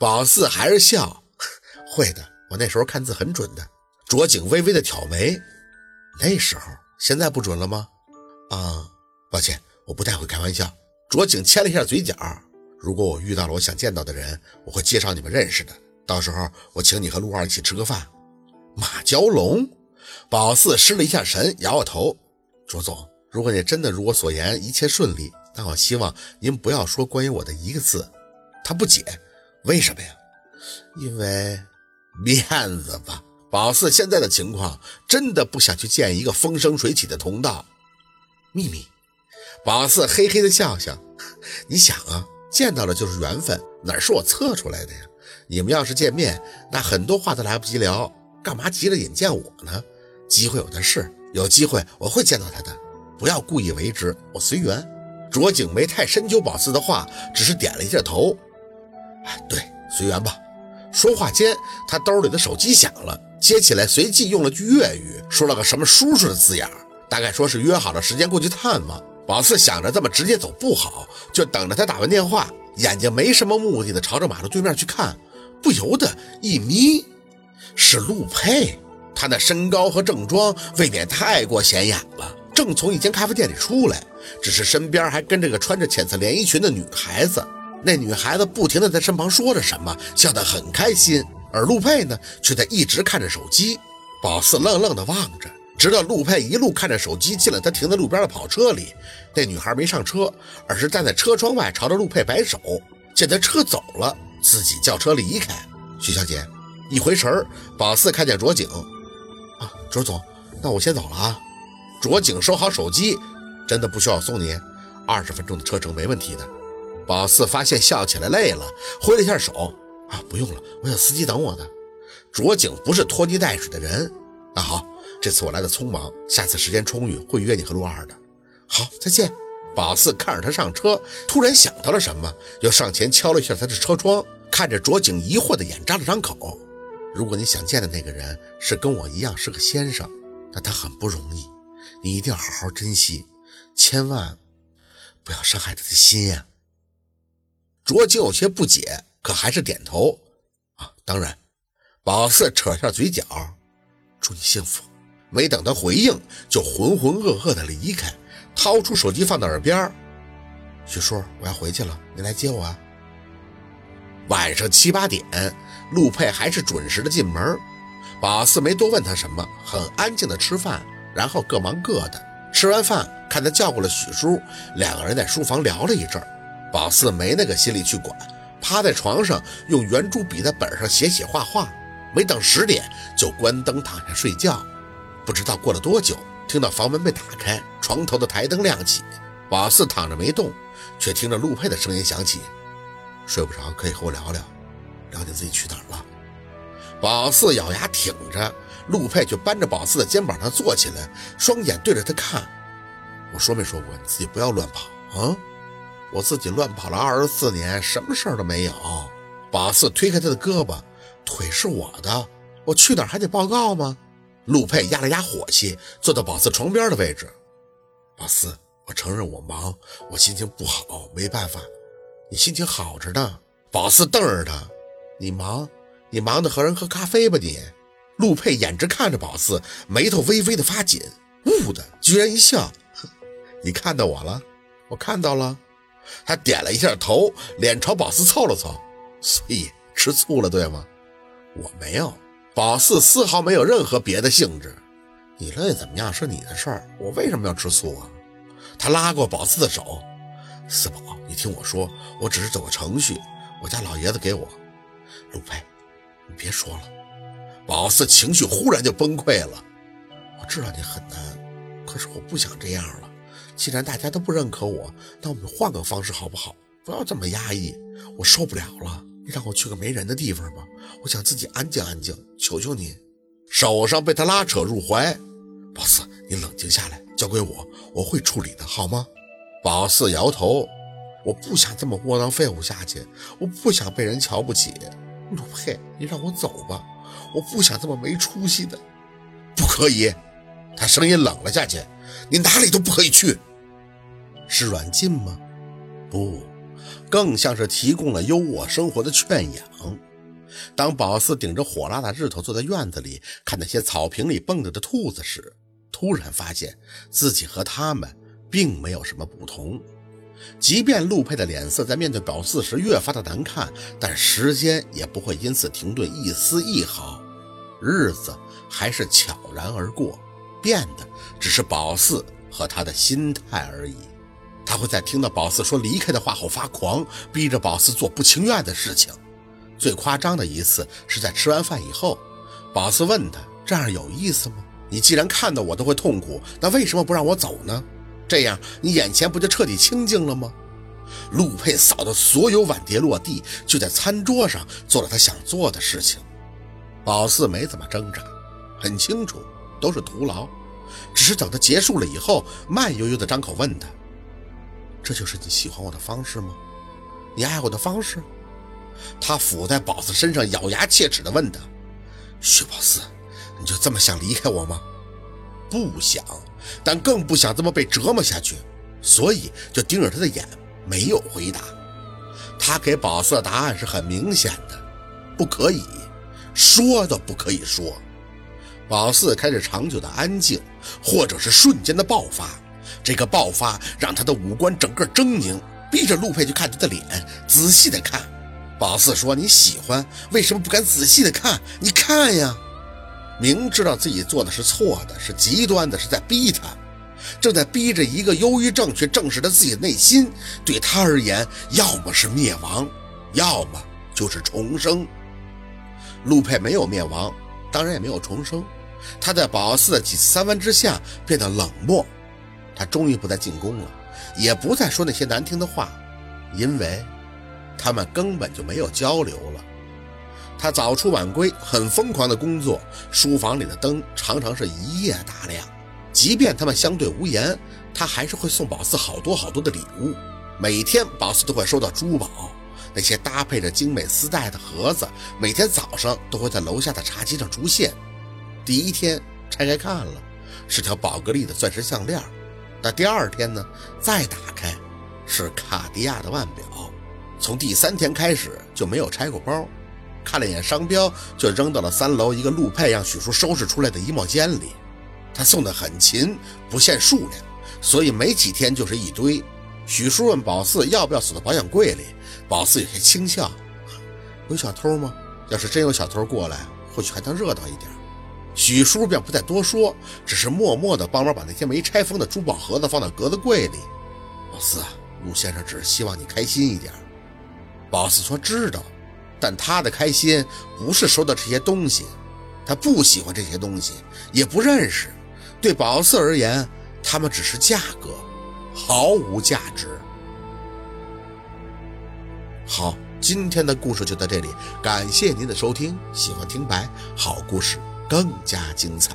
宝四还是笑，会的，我那时候看字很准的。卓景微微的挑眉，那时候，现在不准了吗？啊，抱歉，我不太会开玩笑。卓景牵了一下嘴角，如果我遇到了我想见到的人，我会介绍你们认识的。到时候我请你和陆二一起吃个饭。马蛟龙，宝四失了一下神，摇摇头。卓总，如果你真的如我所言，一切顺利，那我希望您不要说关于我的一个字。他不解，为什么呀？因为面子吧。宝四现在的情况，真的不想去见一个风生水起的同道。秘密。宝四嘿嘿的笑笑，你想啊，见到了就是缘分，哪是我测出来的呀？你们要是见面，那很多话都来不及聊，干嘛急着引见我呢？机会有的是，有机会我会见到他的，不要故意为之，我随缘。卓景没太深究宝四的话，只是点了一下头。哎，对，随缘吧。说话间，他兜里的手机响了，接起来，随即用了句粤语，说了个什么“叔叔”的字眼，大概说是约好了时间过去探望。宝四想着这么直接走不好，就等着他打完电话，眼睛没什么目的的朝着马路对面去看，不由得一眯，是陆佩。他那身高和正装未免太过显眼了，正从一间咖啡店里出来，只是身边还跟着个穿着浅色连衣裙的女孩子。那女孩子不停地在身旁说着什么，笑得很开心，而陆佩呢，却在一直看着手机。宝四愣愣地望着，直到陆佩一路看着手机进了他停在路边的跑车里。那女孩没上车，而是站在车窗外朝着陆佩摆手。见他车走了，自己叫车离开。徐小姐一回神儿，宝四看见卓景，啊，卓总，那我先走了啊。卓景收好手机，真的不需要我送你，二十分钟的车程没问题的。宝四发现笑起来累了，挥了一下手，啊，不用了，我有司机等我的。卓景不是拖泥带水的人。那好，这次我来的匆忙，下次时间充裕会约你和陆二的。好，再见。宝四看着他上车，突然想到了什么，又上前敲了一下他的车窗，看着卓景疑惑的眼，张了张口。如果你想见的那个人是跟我一样是个先生，那他很不容易，你一定要好好珍惜，千万不要伤害他的心呀。卓景有些不解，可还是点头。啊，当然。宝四扯下嘴角，祝你幸福。没等他回应，就浑浑噩噩的离开，掏出手机放到耳边。徐叔，我要回去了，你来接我啊。晚上七八点，陆佩还是准时的进门。宝四没多问他什么，很安静的吃饭，然后各忙各的。吃完饭，看他叫过了许叔，两个人在书房聊了一阵。宝四没那个心力去管，趴在床上用圆珠笔在本上写写画画。没等十点就关灯躺下睡觉。不知道过了多久，听到房门被打开，床头的台灯亮起。宝四躺着没动，却听着陆佩的声音响起：“睡不着可以和我聊聊，聊你自己去哪儿了。”宝四咬牙挺着，陆佩却扳着宝四的肩膀上坐起来，双眼对着他看：“我说没说过你自己不要乱跑啊？”我自己乱跑了二十四年，什么事儿都没有。宝四推开他的胳膊，腿是我的，我去哪儿还得报告吗？陆佩压了压火气，坐到宝四床边的位置。宝四，我承认我忙，我心情不好，没办法。你心情好着呢。宝四瞪着他，你忙？你忙的和人喝咖啡吧你？陆佩眼直看着宝四，眉头微微的发紧，兀的居然一笑，你看到我了？我看到了。他点了一下头，脸朝宝四凑了凑，所以吃醋了，对吗？我没有，宝四丝毫没有任何别的兴致。你乐意怎么样是你的事儿，我为什么要吃醋啊？他拉过宝四的手，四宝，你听我说，我只是走个程序，我家老爷子给我。陆佩，你别说了。宝四情绪忽然就崩溃了。我知道你很难，可是我不想这样了。既然大家都不认可我，那我们换个方式好不好？不要这么压抑，我受不了了。你让我去个没人的地方吧，我想自己安静安静。求求你！手上被他拉扯入怀，宝四，你冷静下来，交给我，我会处理的，好吗？宝四摇头，我不想这么窝囊废物下去，我不想被人瞧不起。陆佩，你让我走吧，我不想这么没出息的。不可以！他声音冷了下去，你哪里都不可以去。是软禁吗？不，更像是提供了优渥生活的圈养。当宝四顶着火辣的日头坐在院子里看那些草坪里蹦跶的兔子时，突然发现自己和他们并没有什么不同。即便陆佩的脸色在面对宝四时越发的难看，但时间也不会因此停顿一丝一毫，日子还是悄然而过，变的只是宝四和他的心态而已。他会在听到宝四说离开的话后发狂，逼着宝四做不情愿的事情。最夸张的一次是在吃完饭以后，宝四问他：“这样有意思吗？你既然看到我都会痛苦，那为什么不让我走呢？这样你眼前不就彻底清静了吗？”陆佩扫的所有碗碟落地，就在餐桌上做了他想做的事情。宝四没怎么挣扎，很清楚都是徒劳，只是等他结束了以后，慢悠悠的张口问他：“这就是你喜欢我的方式吗？你爱我的方式？”他伏在宝四身上，咬牙切齿地问他：“薛宝四，你就这么想离开我吗？”“不想，但更不想这么被折磨下去，所以就盯着他的眼，没有回答。”他给宝四的答案是很明显的：“不可以说都不可以说。”宝四开始长久的安静，或者是瞬间的爆发。这个爆发让他的五官整个狰狞，逼着陆佩去看他的脸，仔细的看。宝四说：“你喜欢，为什么不敢仔细的看？你看呀，明知道自己做的是错的，是极端的，是在逼他，正在逼着一个忧郁症去正视他自己的内心。对他而言，要么是灭亡，要么就是重生。陆佩没有灭亡，当然也没有重生。他在宝四的几次三番之下变得冷漠，他终于不再进攻了，也不再说那些难听的话，因为。”他们根本就没有交流了。他早出晚归，很疯狂的工作。书房里的灯常常是一夜大亮。即便他们相对无言，他还是会送宝四好多好多的礼物。每天宝四都会收到珠宝，那些搭配着精美丝带的盒子，每天早上都会在楼下的茶几上出现。第一天拆开看了，是条宝格丽的钻石项链。那第二天呢？再打开，是卡地亚的腕表。从第三天开始就没有拆过包，看了一眼商标就扔到了三楼一个陆佩让许叔收拾出来的衣帽间里。他送的很勤，不限数量，所以没几天就是一堆。许叔问宝四要不要锁到保险柜里，宝四有些轻笑：“有小偷吗？要是真有小偷过来，或许还能热闹一点。”许叔便不再多说，只是默默地帮忙把那些没拆封的珠宝盒子放到格子柜里。宝四，陆先生只是希望你开心一点。宝四说：“知道，但他的开心不是收到这些东西，他不喜欢这些东西，也不认识。对宝四而言，他们只是价格，毫无价值。”好，今天的故事就到这里，感谢您的收听。喜欢听白，好故事更加精彩。